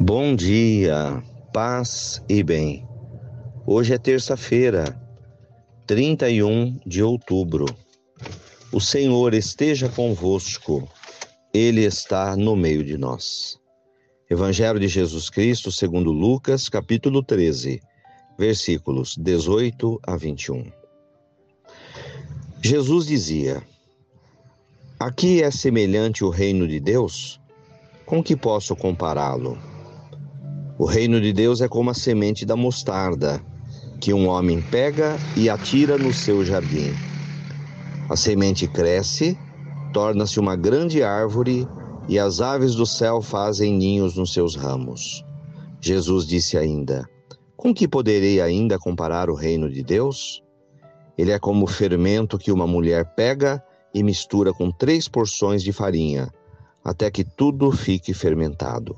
Bom dia, paz e bem. Hoje é terça-feira, 31 de outubro. O Senhor esteja convosco, Ele está no meio de nós. Evangelho de Jesus Cristo, segundo Lucas, capítulo 13, versículos 18 a 21. Jesus dizia: Aqui é semelhante o reino de Deus? Com que posso compará-lo? O reino de Deus é como a semente da mostarda, que um homem pega e atira no seu jardim. A semente cresce, torna-se uma grande árvore e as aves do céu fazem ninhos nos seus ramos. Jesus disse ainda: Com que poderei ainda comparar o reino de Deus? Ele é como o fermento que uma mulher pega e mistura com três porções de farinha, até que tudo fique fermentado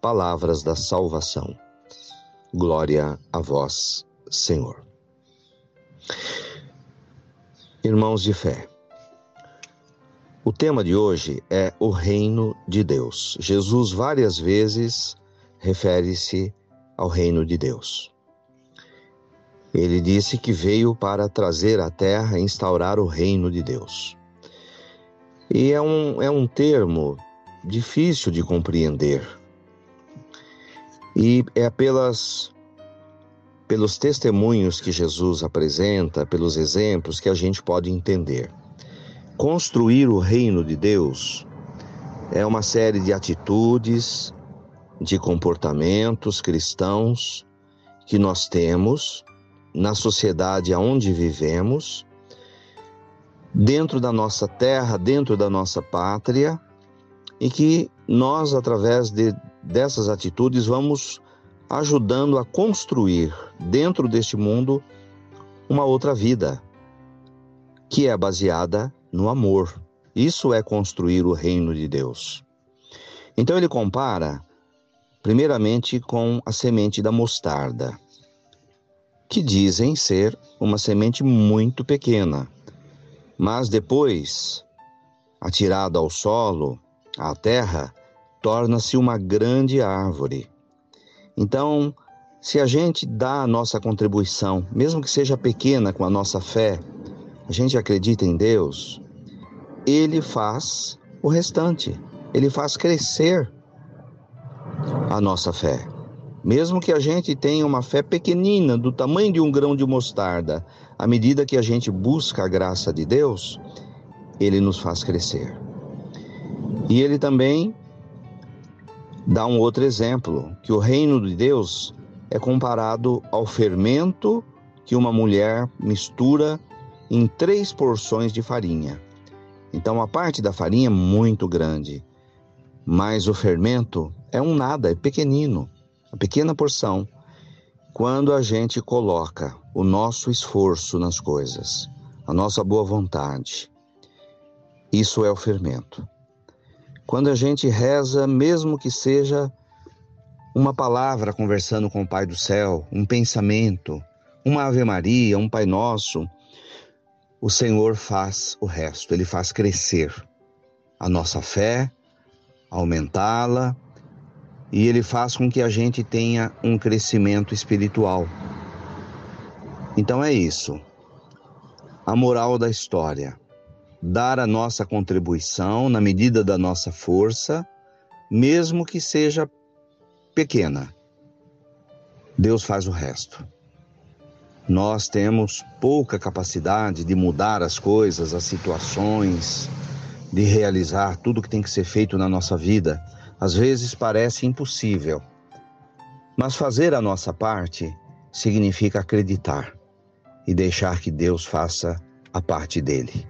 palavras da salvação. Glória a vós, Senhor. Irmãos de fé, o tema de hoje é o reino de Deus. Jesus várias vezes refere-se ao reino de Deus. Ele disse que veio para trazer à terra e instaurar o reino de Deus. E é um, é um termo difícil de compreender e é pelas pelos testemunhos que Jesus apresenta, pelos exemplos que a gente pode entender. Construir o reino de Deus é uma série de atitudes, de comportamentos cristãos que nós temos na sociedade aonde vivemos, dentro da nossa terra, dentro da nossa pátria, e que nós, através de, dessas atitudes, vamos ajudando a construir dentro deste mundo uma outra vida, que é baseada no amor. Isso é construir o reino de Deus. Então ele compara, primeiramente, com a semente da mostarda, que dizem ser uma semente muito pequena, mas depois, atirada ao solo, à terra, torna-se uma grande árvore. Então, se a gente dá a nossa contribuição, mesmo que seja pequena com a nossa fé, a gente acredita em Deus, Ele faz o restante, Ele faz crescer a nossa fé. Mesmo que a gente tenha uma fé pequenina, do tamanho de um grão de mostarda, à medida que a gente busca a graça de Deus, Ele nos faz crescer. E Ele também dá um outro exemplo, que o reino de Deus é comparado ao fermento que uma mulher mistura em três porções de farinha. Então a parte da farinha é muito grande, mas o fermento é um nada, é pequenino, uma pequena porção. Quando a gente coloca o nosso esforço nas coisas, a nossa boa vontade, isso é o fermento. Quando a gente reza, mesmo que seja uma palavra conversando com o Pai do céu, um pensamento, uma Ave Maria, um Pai Nosso, o Senhor faz o resto, ele faz crescer a nossa fé, aumentá-la, e ele faz com que a gente tenha um crescimento espiritual. Então é isso. A moral da história dar a nossa contribuição na medida da nossa força, mesmo que seja pequena. Deus faz o resto. Nós temos pouca capacidade de mudar as coisas, as situações, de realizar tudo que tem que ser feito na nossa vida. Às vezes parece impossível. Mas fazer a nossa parte significa acreditar e deixar que Deus faça a parte dele